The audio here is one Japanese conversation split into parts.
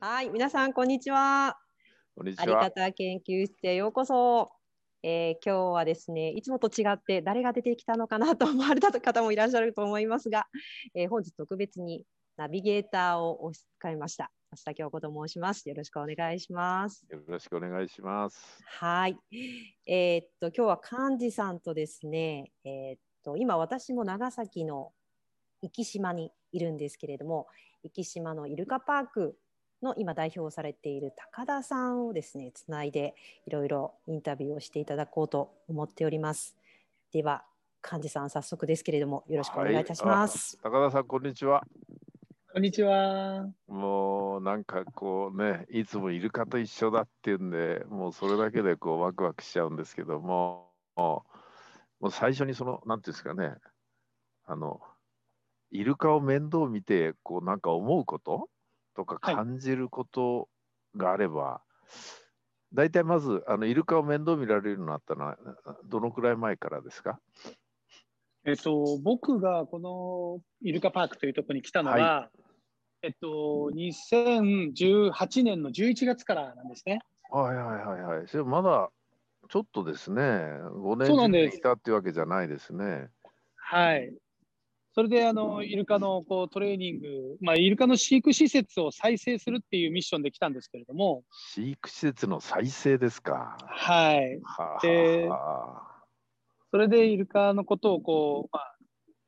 はい、皆さんこんにちは。こんにちは。あり方研究室へようこそ。えー、今日はですね、いつもと違って誰が出てきたのかなと思われた方もいらっしゃると思いますが、えー、本日特別にナビゲーターをお使いました。増田京子と申します。よろしくお願いします。よろしくお願いします。はい。えー、っと今日は幹事さんとですね、えっと今私も長崎の壱岐島にいるんですけれども、壱岐島のイルカパークの今代表をされている高田さんをですねつないでいろいろインタビューをしていただこうと思っております。では幹事さん早速ですけれどもよろしくお願いいたします。はい、高田さんこんにちは。こんにちは。もうなんかこうねいつもイルカと一緒だっていうんでもうそれだけでこうワクワクしちゃうんですけどももう最初にそのなんていうんですかねあのイルカを面倒見てこうなんか思うこととか感じることがあれば、はい、大体まずあのイルカを面倒見られるようになったのはどのくらい前からですか？えっと、僕がこのイルカパークというところに来たのは、はい、えっと、2018年の11月からなんですね。はいはいはいはい。それまだちょっとですね、5年中に来たっていうわけじゃないですね。はい。それであのイルカのこうトレーニング、まあ、イルカの飼育施設を再生するっていうミッションで来たんですけれども飼育施設の再生ですかはいでそれでイルカのことをこう、まあ、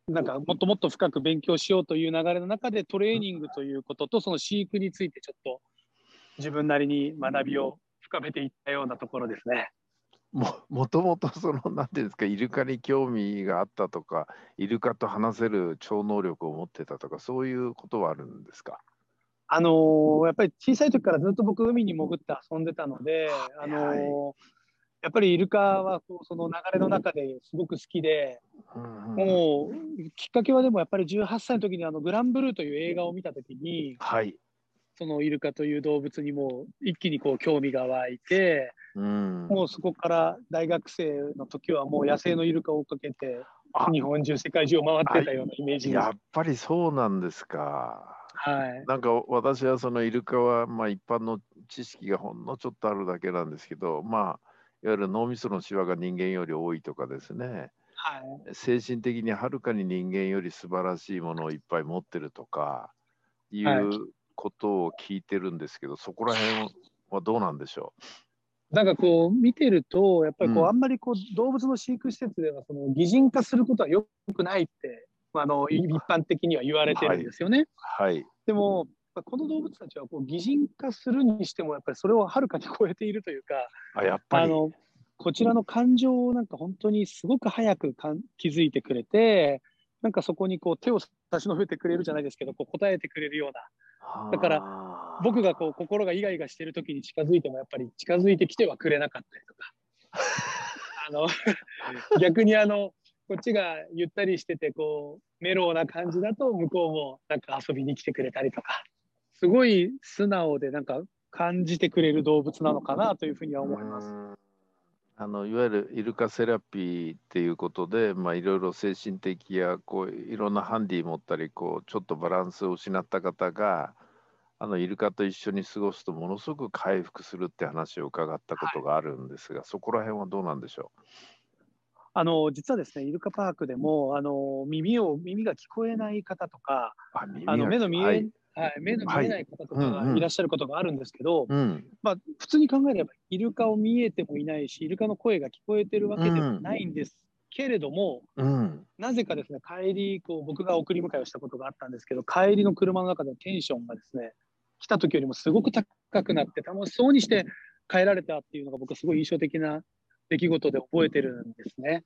なんかもっともっと深く勉強しようという流れの中でトレーニングということとその飼育についてちょっと自分なりに学びを深めていったようなところですね。ももともとその何ていうんですかイルカに興味があったとかイルカと話せる超能力を持ってたとかそういうことはあるんですか？あのー、やっぱり小さい時からずっと僕海に潜って遊んでたので、あのーはい、やっぱりイルカはその流れの中ですごく好きで、もうきっかけはでもやっぱり18歳の時にあのグランブルーという映画を見た時に、はい、そのイルカという動物にも一気にこう興味が湧いて、うん、もうそこから大学生の時はもう野生のイルカを追っかけて日本中世界中を回ってたようなイメージやっぱりそうなんですか。はい、なんか私はそのイルカはまあ一般の知識がほんのちょっとあるだけなんですけどまあいわゆる脳みそのシワが人間より多いとかですね、はい、精神的にはるかに人間より素晴らしいものをいっぱい持ってるとかいうことを聞いてるんですけど、そこら辺はどうなんでしょう？なんかこう見てると、やっぱりこう、あんまりこう動物の飼育施設ではその擬人化することはよくないって、あの一般的には言われてるんですよね。はい、はい、でもこの動物たちはこう擬人化するにしてもやっぱりそれをはるかに超えているというかあやっぱり。こちらの感情をなんか本当にすごく早くかん気づいてくれてなんかそこにこう手を差し伸べてくれるじゃないですけどこう答えてくれるような。だから僕がこう心がイガイガしてる時に近づいてもやっぱり近づいてきてはくれなかったりとか。あの逆にあのこっちがゆったりしててこうメローな感じだと向こうもなんか遊びに来てくれたりとかすごい素直でなんか感じてくれる動物なのかなというふうには思います。あのいわゆるイルカセラピーっていうことで、まあ、いろいろ精神的やこういろんなハンディ持ったりこうちょっとバランスを失った方があのイルカと一緒に過ごすとものすごく回復するって話を伺ったことがあるんですが、はい、そこら辺はどうなんでしょう？あの実はですねイルカパークでもあの耳を耳が聞こえない方とかあの目の見え、はいはい、目の見えない方とかがい。らっしゃることがあるんですけど、まあ、普通に考えればイルカを見えてもいないしイルカの声が聞こえてるわけではないんですけれども、うん、なぜかですね帰りこう僕が送り迎えをしたことがあったんですけど帰りの車の中でのテンションがですね来た時よりもすごく高くなって楽しそうにして帰られたっていうのが僕はすごい印象的な出来事で覚えてるんですね。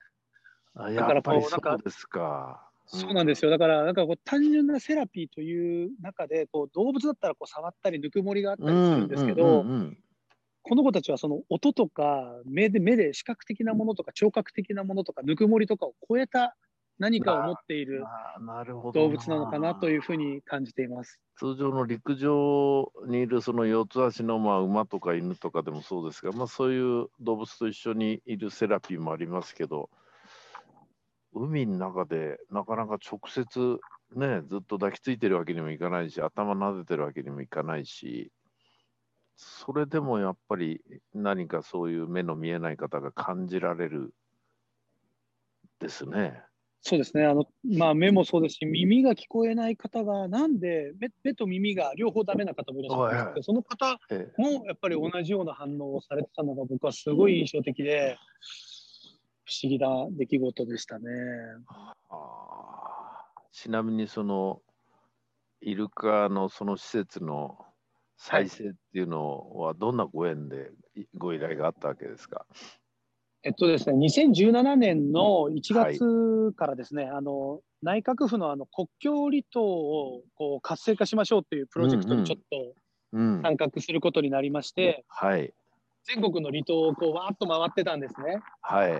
だからこうなんかですか。そうなんですよ。だから、なんかこう単純なセラピーという中で、こう動物だったらこう触ったりぬくもりがあったりするんですけど、この子たちはその音とか目で目で視覚的なものとか聴覚的なものとかぬくもりとかを超えた何かを持っている動物なのかなというふうに感じています。通常の陸上にいるその四つ足のまあ馬とか犬とかでもそうですが、まあ、そういう動物と一緒にいるセラピーもありますけど海の中でなかなか直接ねずっと抱きついてるわけにもいかないし頭撫でてるわけにもいかないしそれでもやっぱり何かそういう目の見えない方が感じられるですね。そうですねあの、まあ、目もそうですし、耳が聞こえない方が、なんで目目と耳が両方ダメな方もいらっしゃるんですけど、その方もやっぱり同じような反応をされてたのが、僕はすごい印象的で、不思議な出来事でしたね。ちなみに、そのイルカのその施設の再生っていうのは、どんなご縁でご依頼があったわけですか？えっとですね、2017年の1月からですね、はい、あの内閣府のあの国境離島をこう活性化しましょうっていうプロジェクトにちょっと参画することになりまして、うんうん、はい、全国の離島をこうわーっと回ってたんですね。はい、そ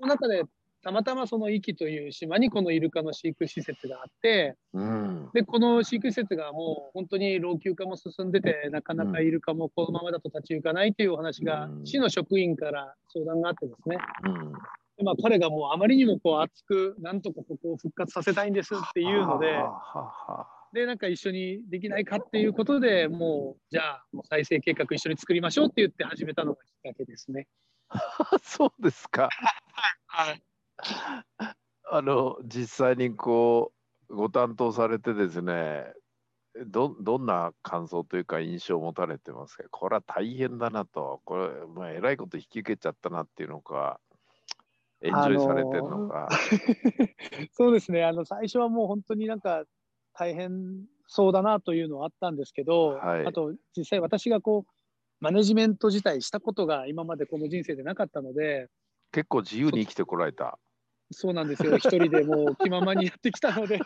の中でたまたまその壱岐という島にこのイルカの飼育施設があって、うん、でこの飼育施設がもう本当に老朽化も進んでてなかなかイルカもこのままだと立ち行かないというお話が、うん、市の職員から相談があってですね、うん、でまあ、彼がもうあまりにもこう熱くなんとかここを復活させたいんですっていうので。でなんか一緒にできないかっていうことでもうじゃあ再生計画一緒に作りましょうって言って始めたのがきっかけですね。そうですか。はい。あの実際にこうご担当されてですねどどんな感想というか印象を持たれてますか？これは大変だなと。これ、まあ、えらいこと引き受けちゃったなっていうのかエンジョイされてるのか、そうですね。あの最初はもう本当になんか大変そうだなというのはあったんですけど、はい、あと実際私がこうマネジメント自体したことが今までこの人生でなかったので結構自由に生きてこられた。そうなんですよ、一人でもう気ままにやってきたので。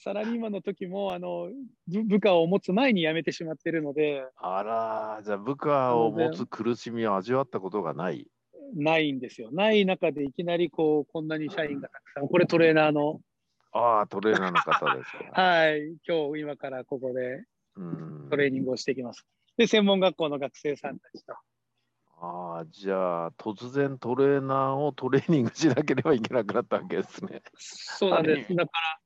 サラリーマンの時もあの部下を持つ前に辞めてしまってるので。あら、じゃあ部下を持つ苦しみを味わったことがない。ないんですよ。ない中でいきなりこうこんなに社員がたくさん、これトレーナーの。ああ、トレーナーの方です、はい、今日今からここでトレーニングをしていきます。で、専門学校の学生さんたちとああ、じゃあ、突然トレーナーをトレーニングしなければいけなくなったわけですね。そうなんです。だから、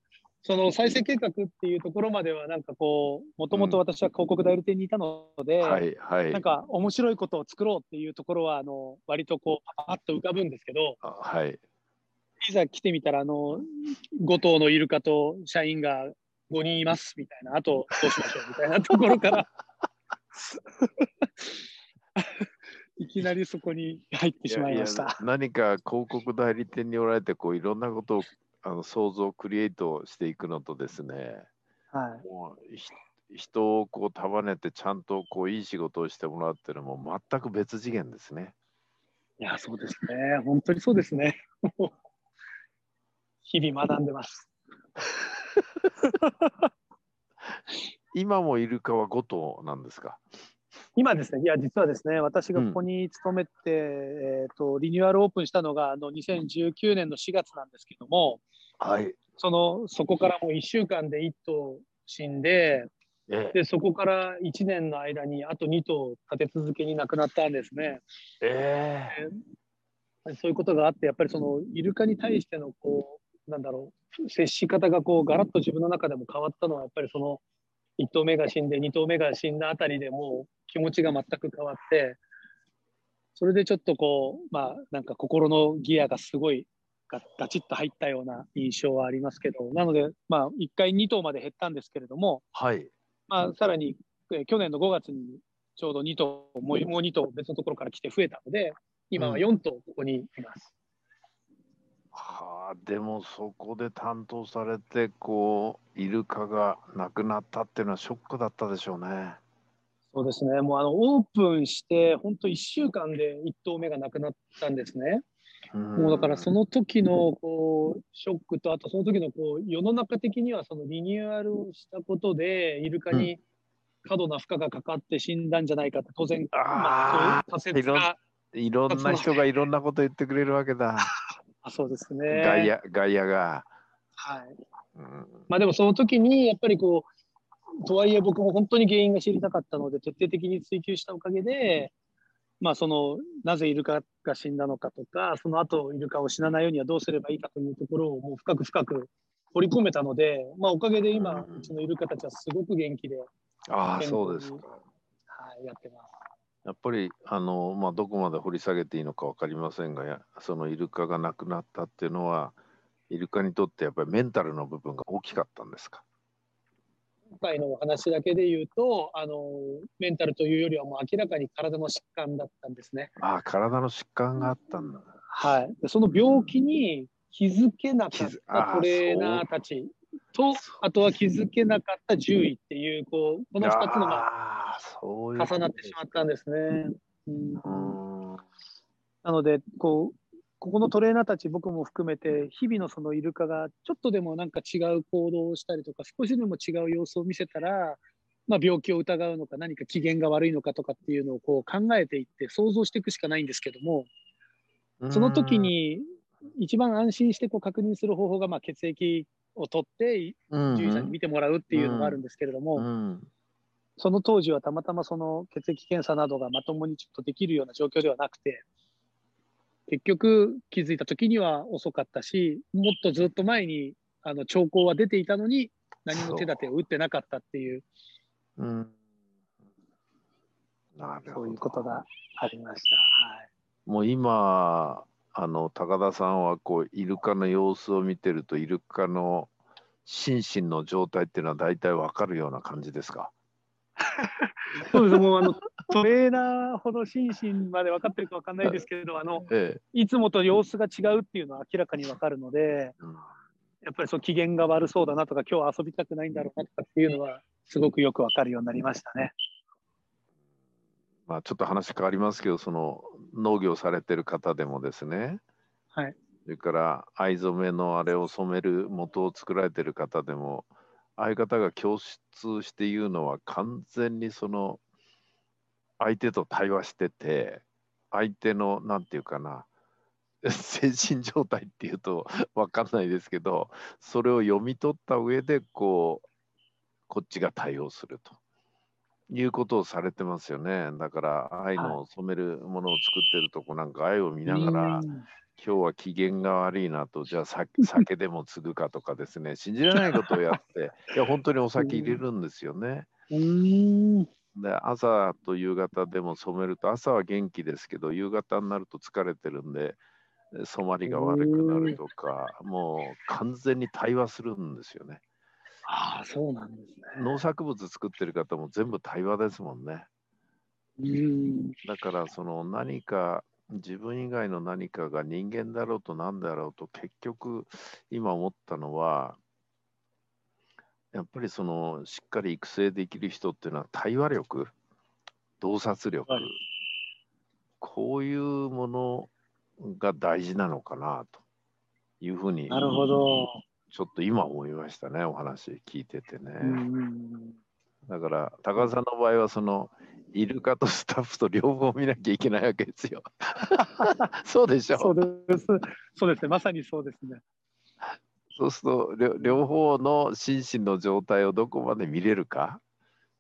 その再生計画っていうところまでは、なんかこう、もともと私は広告代理店にいたので、うん、はいはい、なんか面白いことを作ろうっていうところは、あの割とこう、パッと浮かぶんですけど、はい。いざ来てみたら、あの5頭のイルカと社員が5人いますみたいな、あとどうしましょうみたいなところから。いきなりそこに入ってしまいました。いやいや何か広告代理店におられてこういろんなことをあの想像クリエイトしていくのとですね、はい、もう人をこう束ねてちゃんとこういい仕事をしてもらうっていうのも全く別次元ですね。いやそうですね本当にそうですね。日々学んでます。今もイルカは5頭なんですか？今ですね、いや、実はですね、私がここに勤めて、うん、えーと、リニューアルオープンしたのがあの2019年の4月なんですけども、はい、そのそこからもう1週間で1頭死んで、ええ、でそこから1年の間にあと2頭立て続けに亡くなったんですね。えー、そういうことがあって、やっぱりそのイルカに対してのこう、なんだろう、接し方がこうガラッと自分の中でも変わったのは、やっぱりその1頭目が死んで2頭目が死んだあたりでもう気持ちが全く変わってそれでちょっとこうまあなんか心のギアがすごいガガチッと入ったような印象はありますけどなのでまあ1回2頭まで減ったんですけれども、はいまあ、さらに去年の5月にちょうど2頭もう2頭別のところから来て増えたので今は4頭ここにいます。はあ、でもそこで担当されてこうイルカが亡くなったっていうのはショックだったでしょうね。そうですね、もうあのオープンして、本当1週間で1頭目が亡くなったんですね。もうだからその時のこうショックと、あとその時のこう世の中的にはそのリニューアルをしたことで、イルカに過度な負荷がかかって死んだんじゃないかって、当然、まあ、仮説がいろんな人がいろんなこと言ってくれるわけだ。あそうですね。外野外野が。はい。うんまあでもその時にやっぱりこう、とはいえ僕も本当に原因が知りたかったので、徹底的に追求したおかげで、まあその、なぜイルカが死んだのかとか、その後イルカを死なないようにはどうすればいいかというところをもう深く深く掘り込めたので、まあおかげで今、うちのイルカたちはすごく元気で、ああ、そうですか。はい、やってます。やっぱりあの、まあ、どこまで掘り下げていいのか分かりませんが、やそのイルカが亡くなったっていうのは、イルカにとってやっぱりメンタルの部分が大きかったんですか？今回のお話だけで言うと、あの、メンタルというよりはもう明らかに体の疾患だったんですね。ああ、体の疾患があったんだ。はい。でその病気に気づけなかったトレーナーたちと、あとは気づけなかった獣医っていう、こう、この2つのが重なってしまったんですね。うん。なので、こう、ここのトレーナーたち、僕も含めて、日々のそのイルカがちょっとでもなんか違う行動をしたりとか、少しでも違う様子を見せたら、まあ、病気を疑うのか、何か機嫌が悪いのかとかっていうのをこう考えていって、想像していくしかないんですけども、その時、に一番安心してこう確認する方法が、まあ、血液を取って、うん獣医さんに見てもらうっていうのがあるんですけれども、うん。その当時はたまたまその血液検査などがまともにちょっとできるような状況ではなくて、結局気づいた時には遅かったし、もっとずっと前にあの兆候は出ていたのに、何も手立てを打ってなかったっていう、うん。なるほど。そういうことがありました。はい。もう今、あの高田さんはこうイルカの様子を見てると、イルカの心身の状態っていうのは大体わかるような感じですか？そうですもうあのトレーナーほど心身まで分かってるか分かんないですけれど、あの ええいつもと様子が違うっていうのは明らかに分かるので、うんやっぱりそう機嫌が悪そうだなとか、今日は遊びたくないんだろうなとかっていうのは、すごくよく分かるようになりましたね。まあ、ちょっと話変わりますけど、その農業されてる方でもですね、はい。それから藍染めのあれを染める元を作られてる方でも、ああいう方が供出して言うのは完全にその相手と対話してて、相手のなんていうかな、精神状態っていうと分かんないですけど、それを読み取った上でこう、こっちが対応すると。いうことをされてますよね。だから、藍の染めるものを作ってるとこなんか藍を見ながら、うん今日は機嫌が悪いなと、じゃあ酒 酒でも継ぐかとかですね、信じられないことをやって、いや、本当にお酒入れるんですよね。うーん。で、朝と夕方でも染めると、朝は元気ですけど、夕方になると疲れてるんで、染まりが悪くなるとか、もう完全に対話するんですよね。ああ、そうなんですね。農作物作ってる方も全部対話ですもんね。うん。だから、その何か、自分以外の何かが人間だろうと何だろうと、結局、今思ったのは、やっぱりそのしっかり育成できる人っていうのは対話力、洞察力、はいこういうものが大事なのかなというふうに、なるほど。ちょっと今思いましたね、お話聞いててね。うん。だから、高田さんの場合は、その、イルカとスタッフと両方見なきゃいけないわけですよ。そうでしょ？そうです。そうですね。まさにそうですね。そうすると両、両方の心身の状態をどこまで見れるか？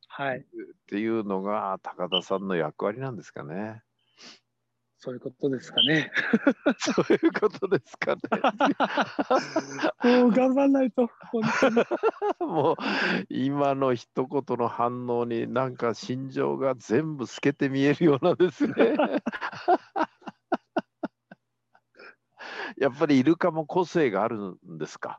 はい。っていうのが高田さんの役割なんですかね。そういうことですかね。そういうことですかね。もう頑張んないと。本当に。もう今の一言の反応になんか心情が全部透けて見えるようなですね。やっぱりイルカも個性があるんですか？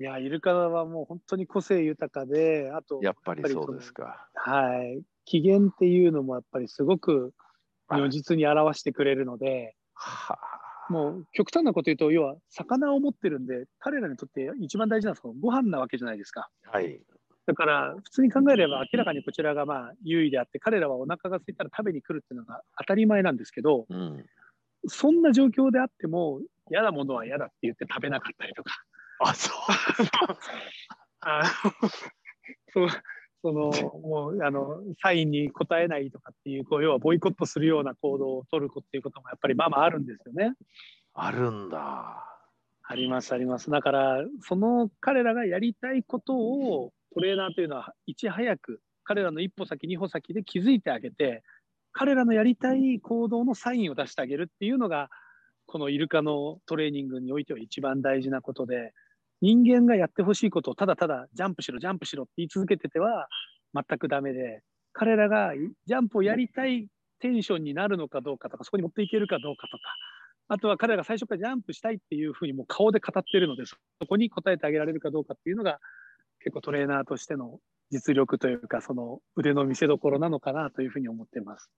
いや、イルカはもう本当に個性豊かで、あと、やっぱりそうですか。はい。機嫌っていうのもやっぱりすごく如実に表してくれるので、はあもう極端なこと言うと、要は魚を持ってるんで、彼らにとって一番大事なのはご飯なわけじゃないですか。はい。だから、普通に考えれば明らかにこちらがまあ優位であって、彼らはお腹が空いたら食べに来るっていうのが当たり前なんですけど、うん。そんな状況であっても、嫌なものは嫌だって言って食べなかったりとか、あ、そう。あのそうその もうあのサインに応えないとかっていう、こう要はボイコットするような行動を取るっていうこともやっぱりまあまああるんですよね。あるんだ。ありますあります。だからその彼らがやりたいことをトレーナーというのはいち早く彼らの一歩先二歩先で気づいてあげて彼らのやりたい行動のサインを出してあげるっていうのがこのイルカのトレーニングにおいては一番大事なことで人間がやってほしいことをただただジャンプしろジャンプしろって言い続けてては全くダメで彼らがジャンプをやりたいテンションになるのかどうかとかそこに持っていけるかどうかとかあとは彼らが最初からジャンプしたいっていうふうにもう顔で語ってるのでそこに答えてあげられるかどうかっていうのが結構トレーナーとしての実力というかその腕の見せ所なのかなというふうに思ってます。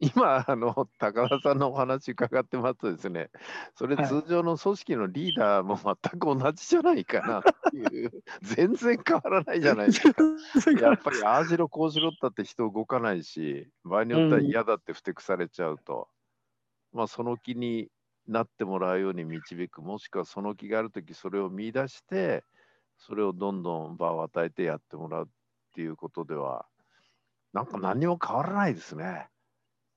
今あの高田さんのお話伺ってますとですねそれ通常の組織のリーダーも全く同じじゃないかなっていう全然変わらないじゃないですか。やっぱりああしろこうしろったって人動かないし場合によっては嫌だってふてくされちゃうと、うん、まあその気になってもらうように導くもしくはその気がある時それを見出してそれをどんどん場を与えてやってもらうっていうことではなんか何も変わらないですね。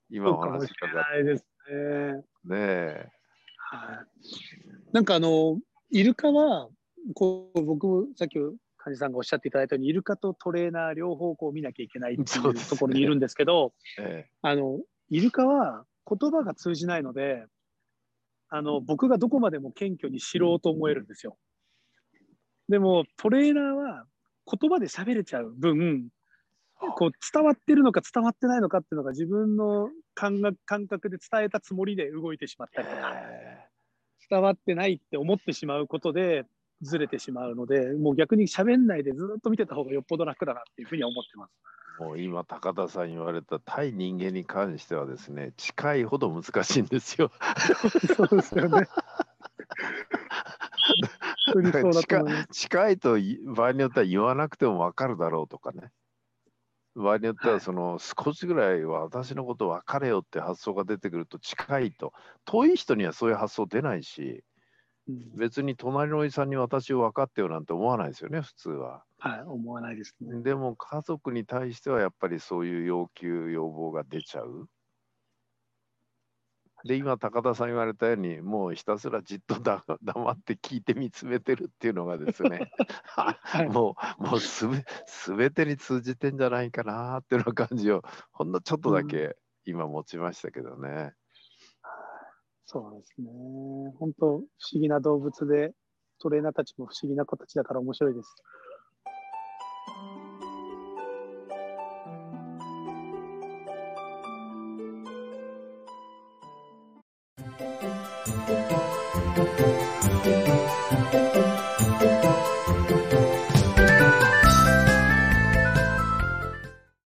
今お話伺ないですね。ねえ。はい。なんかあの、イルカは、こう僕、さっき梶さんがおっしゃっていただいたように、イルカとトレーナー両方こう見なきゃいけないっていうところにいるんですけど、ええ、あのイルカは言葉が通じないので、あの僕がどこまでも謙虚に知ろうと思えるんですよ。でもトレーナーは言葉で喋れちゃう分こう伝わってるのか伝わってないのかっていうのが自分の感覚感覚で伝えたつもりで動いてしまったりとか伝わってないって思ってしまうことでずれてしまうのでもう逆に喋んないでずっと見てた方がよっぽど楽だなっていうふうに思ってます。もう今高田さん言われた対人間に関してはですね近いほど難しいんですよ。そうですよね。近近いと場合によっては言わなくても分かるだろうとかね。場合によってはその少しぐらいは私のこと分かれよって発想が出てくると近いと遠い人にはそういう発想出ないし、別に隣のおじさんに私を分かってよなんて思わないですよね普通は。はい思わないですね。でも家族に対してはやっぱりそういう要求要望が出ちゃう。で今高田さん言われたようにもうひたすらじっとだ 黙って聞いて見つめてるっていうのがですね、はい、もうもうすべ全てに通じてんじゃないかなっていうような感じをほんのちょっとだけ今持ちましたけどね。うん、そうですね本当不思議な動物でトレーナーたちも不思議な子たちだから面白いです。